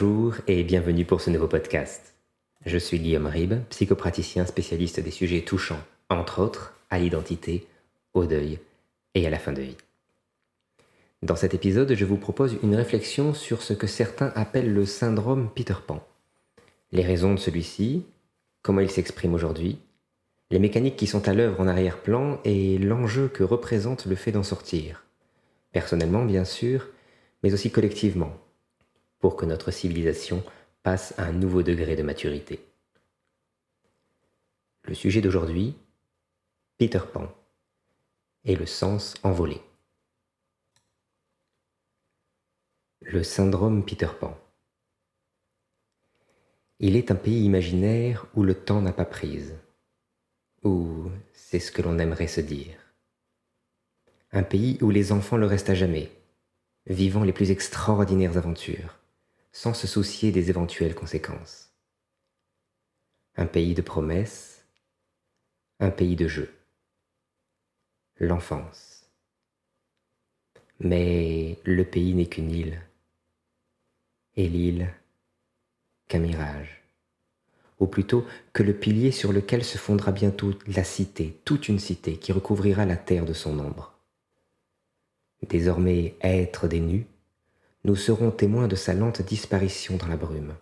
Bonjour et bienvenue pour ce nouveau podcast. Je suis Guillaume Ribes, psychopraticien spécialiste des sujets touchants, entre autres, à l'identité, au deuil et à la fin de vie. Dans cet épisode, je vous propose une réflexion sur ce que certains appellent le syndrome Peter Pan. Les raisons de celui-ci, comment il s'exprime aujourd'hui, les mécaniques qui sont à l'œuvre en arrière-plan et l'enjeu que représente le fait d'en sortir. Personnellement, bien sûr, mais aussi collectivement, pour que notre civilisation passe à un nouveau degré de maturité. Le sujet d'aujourd'hui, Peter Pan, et le sens envolé. Le syndrome Peter Pan. Il est un pays imaginaire où le temps n'a pas prise, ou c'est ce que l'on aimerait se dire. Un pays où les enfants le restent à jamais, vivant les plus extraordinaires aventures sans se soucier des éventuelles conséquences. Un pays de promesses, un pays de jeux. L'enfance. Mais le pays n'est qu'une île, et l'île qu'un mirage, ou plutôt que le pilier sur lequel se fondera bientôt la cité, toute une cité qui recouvrira la terre de son ombre. Désormais être des nus, nous serons témoins de sa lente disparition dans la brume.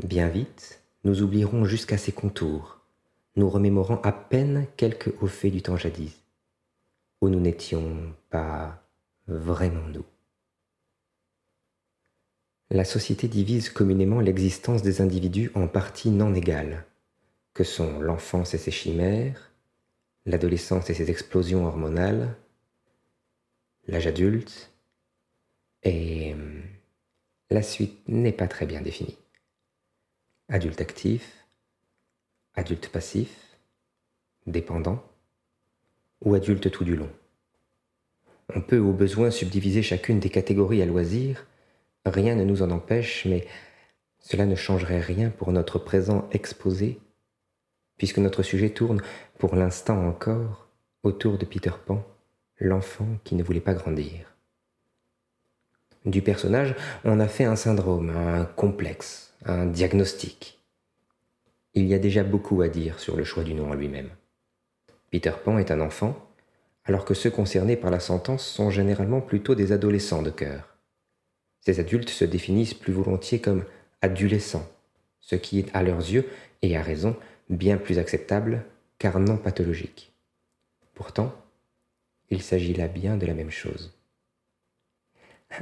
Bien vite, nous oublierons jusqu'à ses contours, nous remémorant à peine quelques hauts faits du temps jadis, où nous n'étions pas vraiment nous. La société divise communément l'existence des individus en parties non égales, que sont l'enfance et ses chimères, l'adolescence et ses explosions hormonales, l'âge adulte, et euh, la suite n'est pas très bien définie. Adulte actif, adulte passif, dépendant ou adulte tout du long. On peut au besoin subdiviser chacune des catégories à loisir, rien ne nous en empêche, mais cela ne changerait rien pour notre présent exposé, puisque notre sujet tourne, pour l'instant encore, autour de Peter Pan, l'enfant qui ne voulait pas grandir du personnage, on a fait un syndrome, un complexe, un diagnostic. Il y a déjà beaucoup à dire sur le choix du nom en lui-même. Peter Pan est un enfant, alors que ceux concernés par la sentence sont généralement plutôt des adolescents de cœur. Ces adultes se définissent plus volontiers comme adolescents, ce qui est à leurs yeux, et à raison, bien plus acceptable, car non pathologique. Pourtant, il s'agit là bien de la même chose.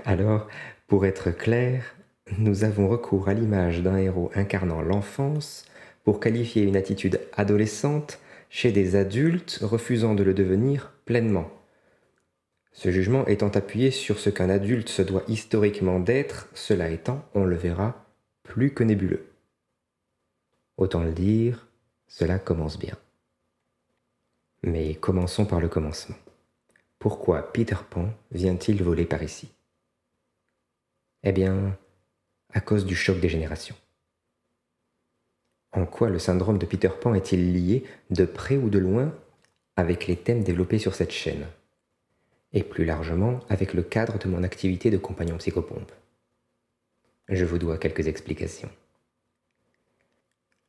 Alors, pour être clair, nous avons recours à l'image d'un héros incarnant l'enfance pour qualifier une attitude adolescente chez des adultes refusant de le devenir pleinement. Ce jugement étant appuyé sur ce qu'un adulte se doit historiquement d'être, cela étant, on le verra, plus que nébuleux. Autant le dire, cela commence bien. Mais commençons par le commencement. Pourquoi Peter Pan vient-il voler par ici? Eh bien, à cause du choc des générations. En quoi le syndrome de Peter Pan est-il lié, de près ou de loin, avec les thèmes développés sur cette chaîne? Et plus largement, avec le cadre de mon activité de compagnon psychopompe Je vous dois quelques explications.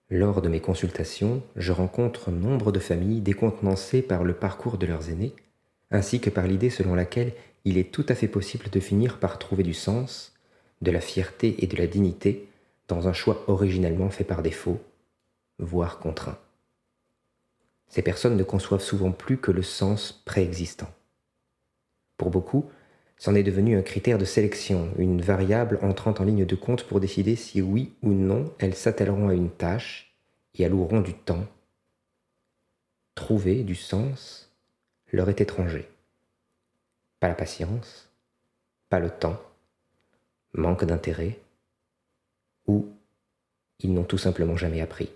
Lors de mes consultations, je rencontre nombre de familles décontenancées par le parcours de leurs aînés, ainsi que par l'idée selon laquelle il est tout à fait possible de finir par trouver du sens de la fierté et de la dignité dans un choix originellement fait par défaut, voire contraint. Ces personnes ne conçoivent souvent plus que le sens préexistant. Pour beaucoup, c'en est devenu un critère de sélection, une variable entrant en ligne de compte pour décider si oui ou non elles s'attelleront à une tâche et alloueront du temps. Trouver du sens leur est étranger. Pas la patience, pas le temps, manque d'intérêt, ou ils n'ont tout simplement jamais appris.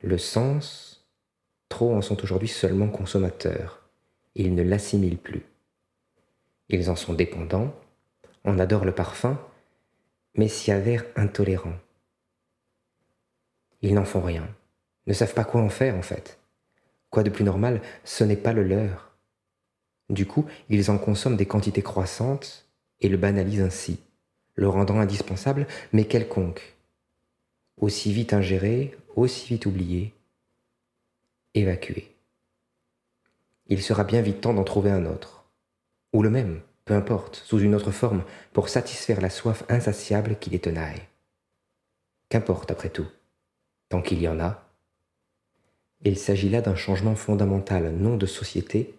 Le sens, trop en sont aujourd'hui seulement consommateurs, ils ne l'assimilent plus. Ils en sont dépendants, on adore le parfum, mais s'y avèrent intolérants. Ils n'en font rien, ne savent pas quoi en faire en fait. Quoi de plus normal, ce n'est pas le leur. Du coup, ils en consomment des quantités croissantes et le banalise ainsi, le rendant indispensable, mais quelconque, aussi vite ingéré, aussi vite oublié, évacué. Il sera bien vite temps d'en trouver un autre, ou le même, peu importe, sous une autre forme, pour satisfaire la soif insatiable qui les tenaille. Qu'importe après tout, tant qu'il y en a. Il s'agit là d'un changement fondamental, non de société,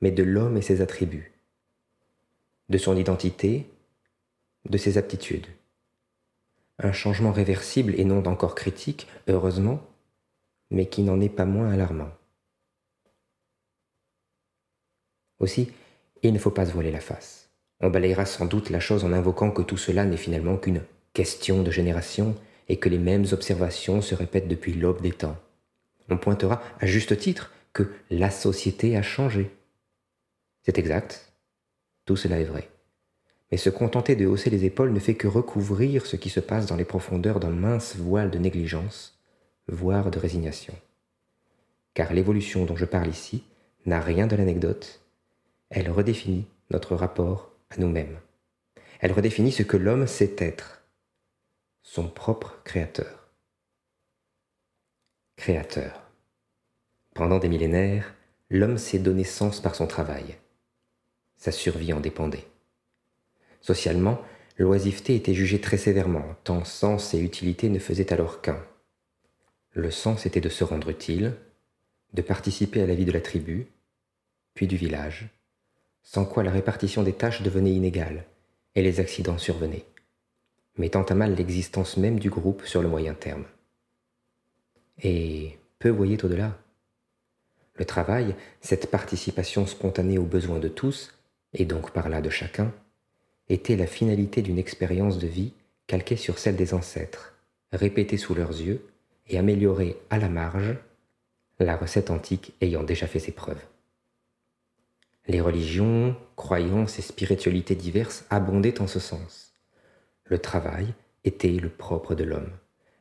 mais de l'homme et ses attributs, de son identité, de ses aptitudes. Un changement réversible et non encore critique, heureusement, mais qui n'en est pas moins alarmant. Aussi, il ne faut pas se voiler la face. On balayera sans doute la chose en invoquant que tout cela n'est finalement qu'une question de génération et que les mêmes observations se répètent depuis l'aube des temps. On pointera à juste titre que la société a changé. C'est exact, tout cela est vrai. Mais se contenter de hausser les épaules ne fait que recouvrir ce qui se passe dans les profondeurs d'un mince voile de négligence, voire de résignation. Car l'évolution dont je parle ici n'a rien de l'anecdote, elle redéfinit notre rapport à nous-mêmes. Elle redéfinit ce que l'homme sait être, son propre créateur. Créateur. Pendant des millénaires, l'homme s'est donné sens par son travail. Sa survie en dépendait. Socialement, l'oisiveté était jugée très sévèrement, tant sens et utilité ne faisaient alors qu'un. Le sens était de se rendre utile, de participer à la vie de la tribu, puis du village, sans quoi la répartition des tâches devenait inégale et les accidents survenaient, mettant à mal l'existence même du groupe sur le moyen terme. Et peu voyaient au-delà. Le travail, cette participation spontanée aux besoins de tous, et donc par là de chacun, était la finalité d'une expérience de vie calquée sur celle des ancêtres, répétée sous leurs yeux et améliorée à la marge, la recette antique ayant déjà fait ses preuves. Les religions, croyances et spiritualités diverses abondaient en ce sens. Le travail était le propre de l'homme,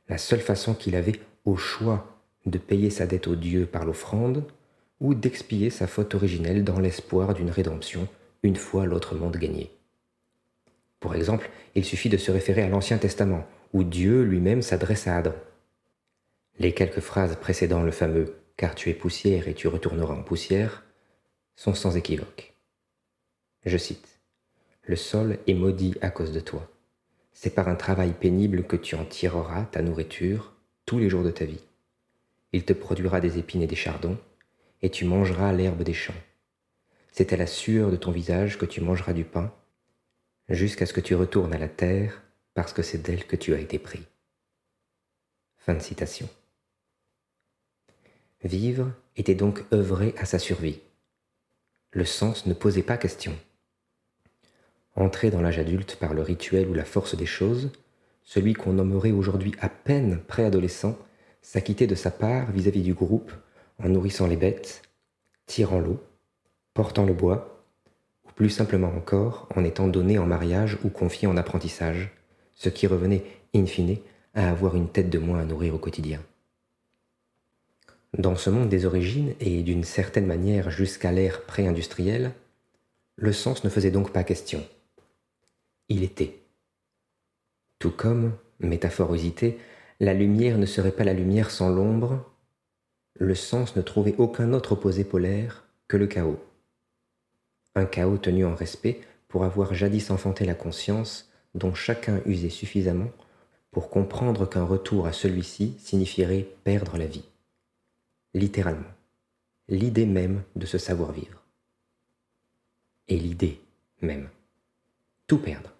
la seule façon qu'il avait au choix de payer sa dette au Dieu par l'offrande ou d'expier sa faute originelle dans l'espoir d'une rédemption une fois l'autre monde gagné. Pour exemple, il suffit de se référer à l'Ancien Testament, où Dieu lui-même s'adresse à Adam. Les quelques phrases précédant le fameux ⁇ Car tu es poussière et tu retourneras en poussière ⁇ sont sans équivoque. Je cite, Le sol est maudit à cause de toi. C'est par un travail pénible que tu en tireras ta nourriture tous les jours de ta vie. Il te produira des épines et des chardons, et tu mangeras l'herbe des champs. C'est à la sueur de ton visage que tu mangeras du pain, jusqu'à ce que tu retournes à la terre, parce que c'est d'elle que tu as été pris. Fin de citation. Vivre était donc œuvrer à sa survie le sens ne posait pas question. Entré dans l'âge adulte par le rituel ou la force des choses, celui qu'on nommerait aujourd'hui à peine préadolescent s'acquittait de sa part vis-à-vis du groupe en nourrissant les bêtes, tirant l'eau, portant le bois, ou plus simplement encore en étant donné en mariage ou confié en apprentissage, ce qui revenait, in fine, à avoir une tête de moins à nourrir au quotidien. Dans ce monde des origines, et d'une certaine manière jusqu'à l'ère pré-industrielle, le sens ne faisait donc pas question. Il était. Tout comme, métaphore usitée, la lumière ne serait pas la lumière sans l'ombre, le sens ne trouvait aucun autre opposé polaire que le chaos. Un chaos tenu en respect pour avoir jadis enfanté la conscience dont chacun usait suffisamment pour comprendre qu'un retour à celui-ci signifierait perdre la vie littéralement, l'idée même de ce savoir-vivre. Et l'idée même. Tout perdre.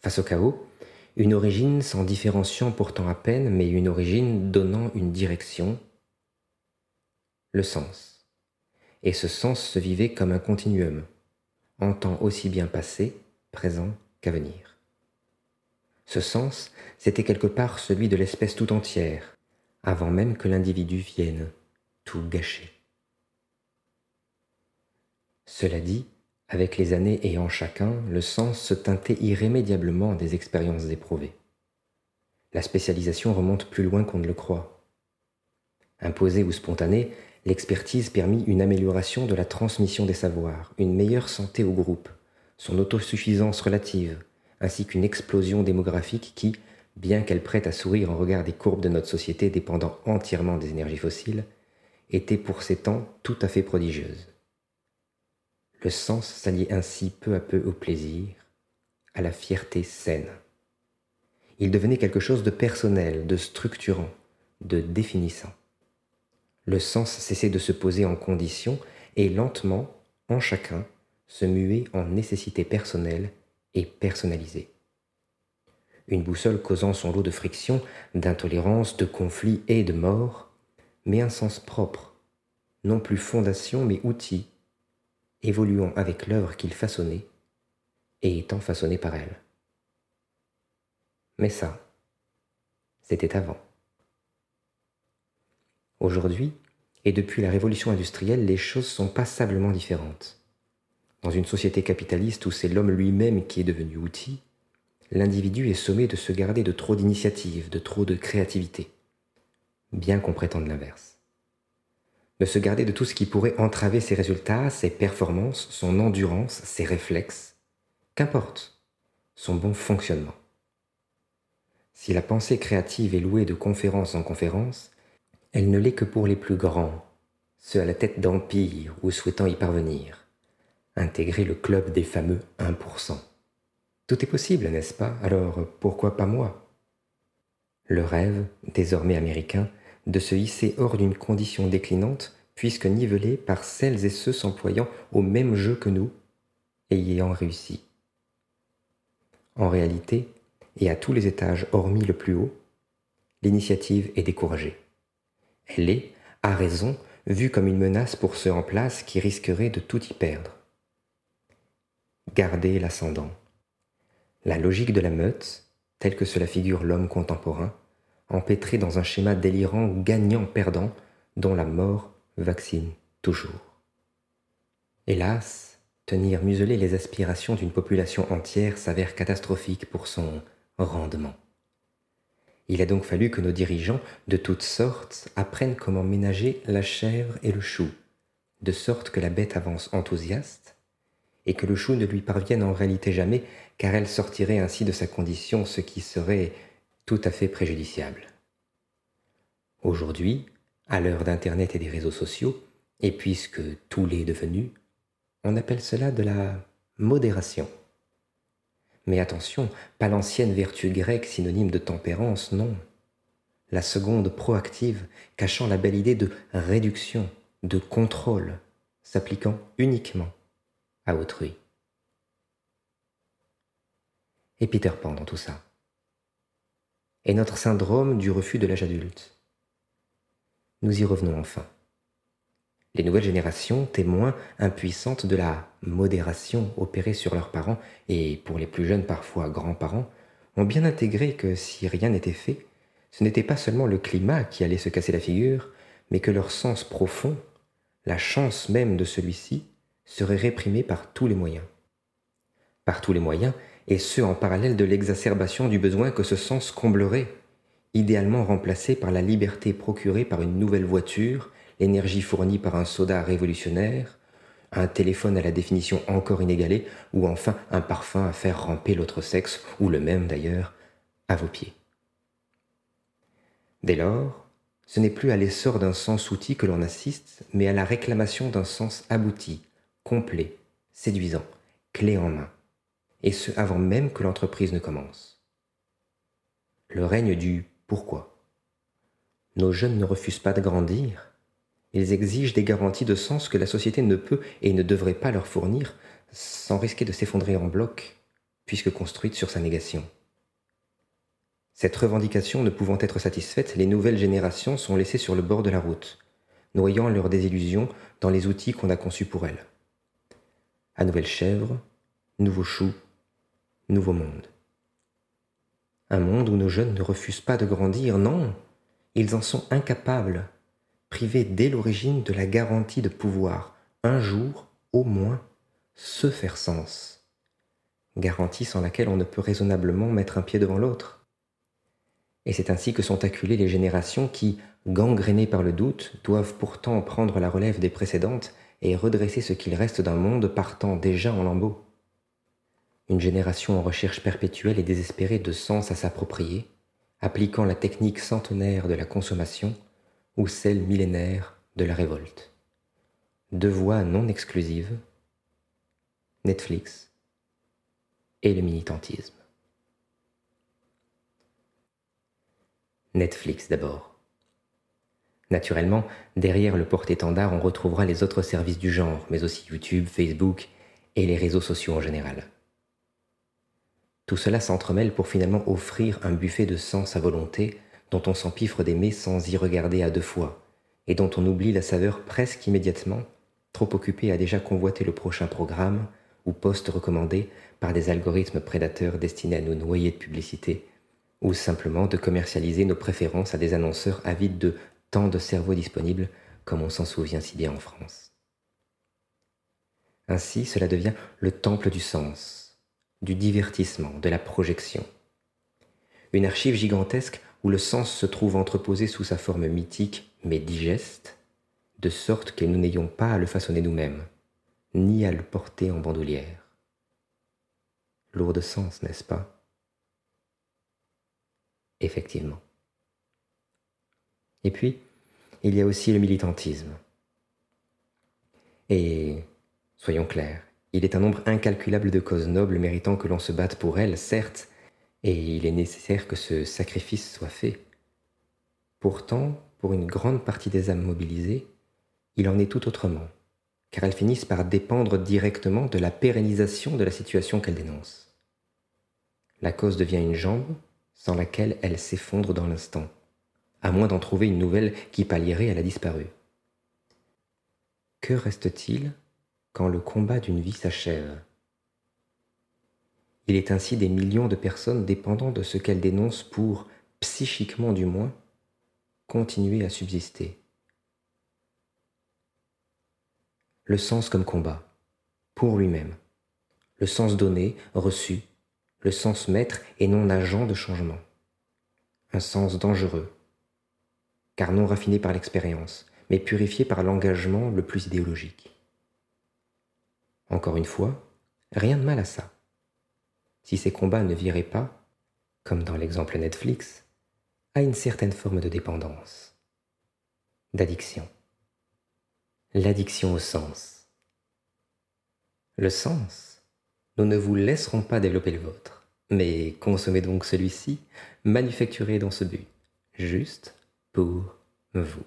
Face au chaos, une origine s'en différenciant pourtant à peine, mais une origine donnant une direction, le sens. Et ce sens se vivait comme un continuum, en temps aussi bien passé, présent qu'à venir. Ce sens, c'était quelque part celui de l'espèce tout entière, avant même que l'individu vienne tout gâcher. Cela dit, avec les années et en chacun, le sens se teintait irrémédiablement des expériences éprouvées. La spécialisation remonte plus loin qu'on ne le croit. Imposée ou spontanée, l'expertise permit une amélioration de la transmission des savoirs, une meilleure santé au groupe, son autosuffisance relative, ainsi qu'une explosion démographique qui, bien qu'elle prête à sourire en regard des courbes de notre société dépendant entièrement des énergies fossiles, était pour ces temps tout à fait prodigieuse. Le sens s'alliait ainsi peu à peu au plaisir, à la fierté saine. Il devenait quelque chose de personnel, de structurant, de définissant. Le sens cessait de se poser en condition et lentement, en chacun, se muait en nécessité personnelle et personnalisée. Une boussole causant son lot de frictions, d'intolérance, de conflits et de morts, mais un sens propre, non plus fondation mais outil, évoluant avec l'œuvre qu'il façonnait et étant façonné par elle. Mais ça, c'était avant. Aujourd'hui, et depuis la révolution industrielle, les choses sont passablement différentes. Dans une société capitaliste où c'est l'homme lui-même qui est devenu outil, l'individu est sommé de se garder de trop d'initiative, de trop de créativité, bien qu'on prétende l'inverse. De se garder de tout ce qui pourrait entraver ses résultats, ses performances, son endurance, ses réflexes, qu'importe, son bon fonctionnement. Si la pensée créative est louée de conférence en conférence, elle ne l'est que pour les plus grands, ceux à la tête d'empire ou souhaitant y parvenir, intégrer le club des fameux 1%. Tout est possible, n'est-ce pas? Alors pourquoi pas moi? Le rêve, désormais américain, de se hisser hors d'une condition déclinante, puisque nivelé par celles et ceux s'employant au même jeu que nous ayant réussi. En réalité, et à tous les étages hormis le plus haut, l'initiative est découragée. Elle est, à raison, vue comme une menace pour ceux en place qui risqueraient de tout y perdre. Garder l'ascendant. La logique de la meute, telle que cela figure l'homme contemporain, empêtré dans un schéma délirant gagnant-perdant dont la mort vaccine toujours. Hélas, tenir museler les aspirations d'une population entière s'avère catastrophique pour son rendement. Il a donc fallu que nos dirigeants de toutes sortes apprennent comment ménager la chèvre et le chou, de sorte que la bête avance enthousiaste, et que le chou ne lui parvienne en réalité jamais, car elle sortirait ainsi de sa condition, ce qui serait tout à fait préjudiciable. Aujourd'hui, à l'heure d'Internet et des réseaux sociaux, et puisque tout l'est devenu, on appelle cela de la modération. Mais attention, pas l'ancienne vertu grecque synonyme de tempérance, non. La seconde proactive, cachant la belle idée de réduction, de contrôle, s'appliquant uniquement à autrui. Et Peter Pan dans tout ça. Et notre syndrome du refus de l'âge adulte. Nous y revenons enfin. Les nouvelles générations, témoins impuissantes de la modération opérée sur leurs parents, et pour les plus jeunes parfois grands-parents, ont bien intégré que si rien n'était fait, ce n'était pas seulement le climat qui allait se casser la figure, mais que leur sens profond, la chance même de celui-ci, serait réprimé par tous les moyens. Par tous les moyens, et ce en parallèle de l'exacerbation du besoin que ce sens comblerait, idéalement remplacé par la liberté procurée par une nouvelle voiture l'énergie fournie par un soda révolutionnaire, un téléphone à la définition encore inégalée, ou enfin un parfum à faire ramper l'autre sexe, ou le même d'ailleurs, à vos pieds. Dès lors, ce n'est plus à l'essor d'un sens outil que l'on assiste, mais à la réclamation d'un sens abouti, complet, séduisant, clé en main, et ce avant même que l'entreprise ne commence. Le règne du pourquoi. Nos jeunes ne refusent pas de grandir, ils exigent des garanties de sens que la société ne peut et ne devrait pas leur fournir sans risquer de s'effondrer en bloc, puisque construite sur sa négation. Cette revendication ne pouvant être satisfaite, les nouvelles générations sont laissées sur le bord de la route, noyant leurs désillusions dans les outils qu'on a conçus pour elles. À nouvelle chèvre, nouveau chou, nouveau monde. Un monde où nos jeunes ne refusent pas de grandir, non, ils en sont incapables privé dès l'origine de la garantie de pouvoir, un jour, au moins, se faire sens. Garantie sans laquelle on ne peut raisonnablement mettre un pied devant l'autre. Et c'est ainsi que sont acculées les générations qui, gangrénées par le doute, doivent pourtant prendre la relève des précédentes et redresser ce qu'il reste d'un monde partant déjà en lambeaux. une génération en recherche perpétuelle et désespérée de sens à s'approprier, appliquant la technique centenaire de la consommation ou celle millénaire de la révolte. Deux voies non exclusives, Netflix et le militantisme. Netflix d'abord. Naturellement, derrière le porte-étendard, on retrouvera les autres services du genre, mais aussi YouTube, Facebook et les réseaux sociaux en général. Tout cela s'entremêle pour finalement offrir un buffet de sens à volonté dont on s'empiffre d'aimer sans y regarder à deux fois, et dont on oublie la saveur presque immédiatement, trop occupé à déjà convoiter le prochain programme ou poste recommandé par des algorithmes prédateurs destinés à nous noyer de publicité, ou simplement de commercialiser nos préférences à des annonceurs avides de tant de cerveaux disponibles comme on s'en souvient si bien en France. Ainsi, cela devient le temple du sens, du divertissement, de la projection. Une archive gigantesque où le sens se trouve entreposé sous sa forme mythique mais digeste, de sorte que nous n'ayons pas à le façonner nous-mêmes, ni à le porter en bandoulière. Lourd de sens, n'est-ce pas? Effectivement. Et puis, il y a aussi le militantisme. Et, soyons clairs, il est un nombre incalculable de causes nobles méritant que l'on se batte pour elles, certes, et il est nécessaire que ce sacrifice soit fait. Pourtant, pour une grande partie des âmes mobilisées, il en est tout autrement, car elles finissent par dépendre directement de la pérennisation de la situation qu'elles dénoncent. La cause devient une jambe sans laquelle elle s'effondre dans l'instant, à moins d'en trouver une nouvelle qui pallierait à la disparue. Que reste-t-il quand le combat d'une vie s'achève? Il est ainsi des millions de personnes dépendant de ce qu'elles dénoncent pour, psychiquement du moins, continuer à subsister. Le sens comme combat, pour lui-même, le sens donné, reçu, le sens maître et non agent de changement. Un sens dangereux, car non raffiné par l'expérience, mais purifié par l'engagement le plus idéologique. Encore une fois, rien de mal à ça. Si ces combats ne viraient pas, comme dans l'exemple Netflix, à une certaine forme de dépendance, d'addiction. L'addiction au sens. Le sens, nous ne vous laisserons pas développer le vôtre, mais consommez donc celui-ci, manufacturé dans ce but, juste pour vous.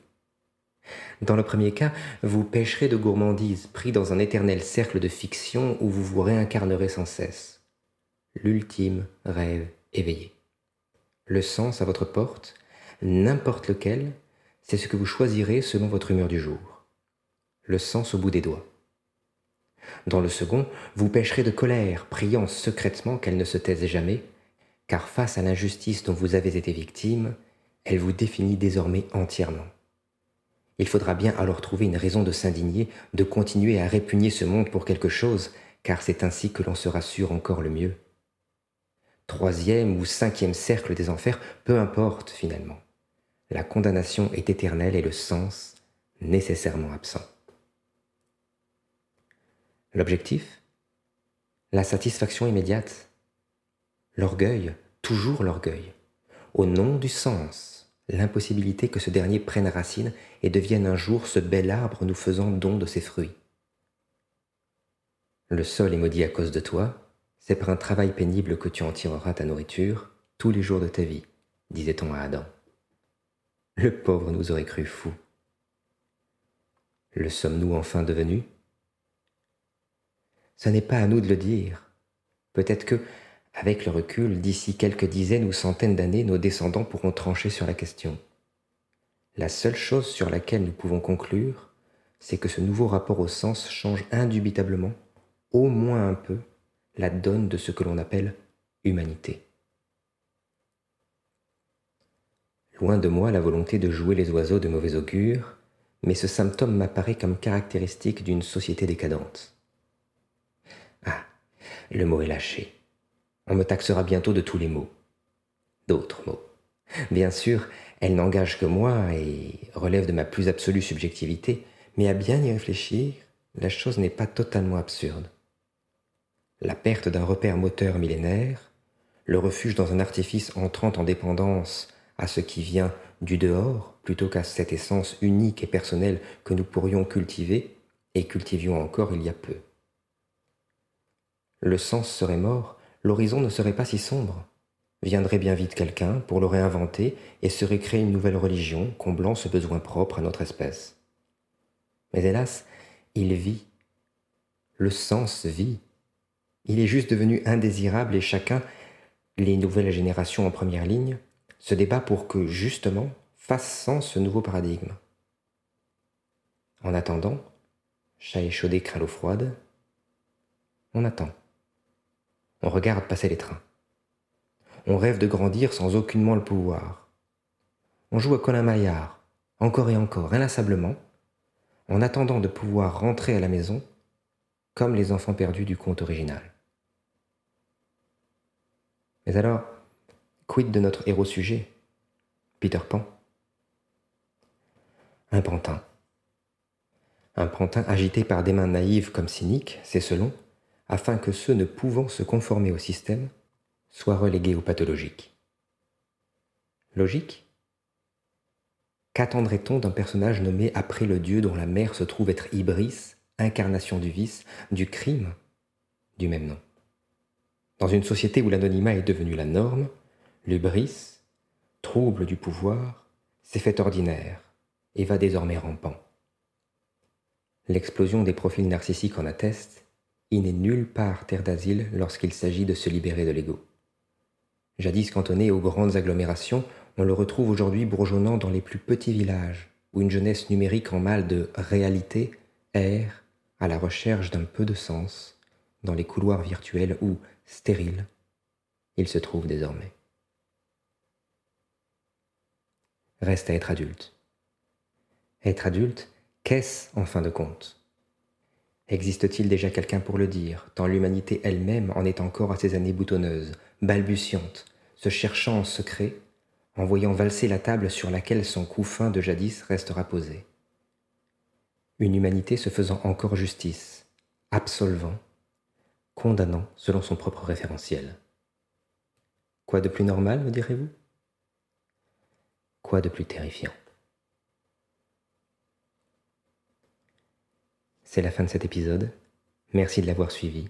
Dans le premier cas, vous pêcherez de gourmandise, pris dans un éternel cercle de fiction où vous vous réincarnerez sans cesse. L'ultime rêve éveillé. Le sens à votre porte, n'importe lequel, c'est ce que vous choisirez selon votre humeur du jour. Le sens au bout des doigts. Dans le second, vous pêcherez de colère, priant secrètement qu'elle ne se taise jamais, car face à l'injustice dont vous avez été victime, elle vous définit désormais entièrement. Il faudra bien alors trouver une raison de s'indigner, de continuer à répugner ce monde pour quelque chose, car c'est ainsi que l'on se rassure encore le mieux. Troisième ou cinquième cercle des enfers, peu importe finalement. La condamnation est éternelle et le sens nécessairement absent. L'objectif? La satisfaction immédiate? L'orgueil, toujours l'orgueil. Au nom du sens, l'impossibilité que ce dernier prenne racine et devienne un jour ce bel arbre nous faisant don de ses fruits. Le sol est maudit à cause de toi, c'est par un travail pénible que tu en tireras ta nourriture tous les jours de ta vie, disait-on à Adam. Le pauvre nous aurait cru fous. Le sommes-nous enfin devenus? Ce n'est pas à nous de le dire. Peut-être que, avec le recul, d'ici quelques dizaines ou centaines d'années, nos descendants pourront trancher sur la question. La seule chose sur laquelle nous pouvons conclure, c'est que ce nouveau rapport au sens change indubitablement, au moins un peu, la donne de ce que l'on appelle humanité. Loin de moi la volonté de jouer les oiseaux de mauvais augure, mais ce symptôme m'apparaît comme caractéristique d'une société décadente. Ah, le mot est lâché. On me taxera bientôt de tous les mots. D'autres mots. Bien sûr, elles n'engagent que moi et relèvent de ma plus absolue subjectivité, mais à bien y réfléchir, la chose n'est pas totalement absurde. La perte d'un repère moteur millénaire, le refuge dans un artifice entrant en dépendance à ce qui vient du dehors plutôt qu'à cette essence unique et personnelle que nous pourrions cultiver et cultivions encore il y a peu. Le sens serait mort, l'horizon ne serait pas si sombre. Viendrait bien vite quelqu'un pour le réinventer et serait créé une nouvelle religion comblant ce besoin propre à notre espèce. Mais hélas, il vit. Le sens vit. Il est juste devenu indésirable et chacun, les nouvelles générations en première ligne, se débat pour que, justement, fasse sens ce nouveau paradigme. En attendant, chat échaudé craint l'eau froide, on attend. On regarde passer les trains. On rêve de grandir sans aucunement le pouvoir. On joue à Colin Maillard, encore et encore, inlassablement, en attendant de pouvoir rentrer à la maison comme les enfants perdus du conte original. Mais alors, quid de notre héros sujet, Peter Pan? Un pantin. Un pantin agité par des mains naïves comme cyniques, c'est selon, afin que ceux ne pouvant se conformer au système soient relégués au pathologique. Logique? Qu'attendrait-on d'un personnage nommé après le dieu dont la mère se trouve être Ibris, incarnation du vice, du crime, du même nom? Dans une société où l'anonymat est devenu la norme, l'Ibris, trouble du pouvoir, s'est fait ordinaire et va désormais rampant. L'explosion des profils narcissiques en atteste, il n'est nulle part terre d'asile lorsqu'il s'agit de se libérer de l'ego. Jadis cantonné aux grandes agglomérations, on le retrouve aujourd'hui bourgeonnant dans les plus petits villages, où une jeunesse numérique en mal de réalité erre à la recherche d'un peu de sens dans les couloirs virtuels où, stériles, il se trouve désormais. Reste à être adulte. Être adulte, qu'est-ce en fin de compte? Existe-t-il déjà quelqu'un pour le dire, tant l'humanité elle-même en est encore à ses années boutonneuses, balbutiante, se cherchant en secret en voyant valser la table sur laquelle son couffin de jadis restera posé? Une humanité se faisant encore justice, absolvant, condamnant selon son propre référentiel. Quoi de plus normal, me direz-vous? Quoi de plus terrifiant? C'est la fin de cet épisode. Merci de l'avoir suivi.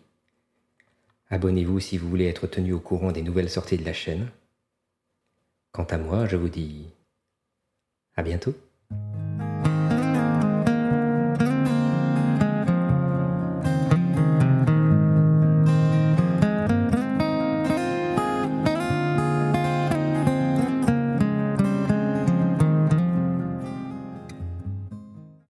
Abonnez-vous si vous voulez être tenu au courant des nouvelles sorties de la chaîne. Quant à moi, je vous dis à bientôt.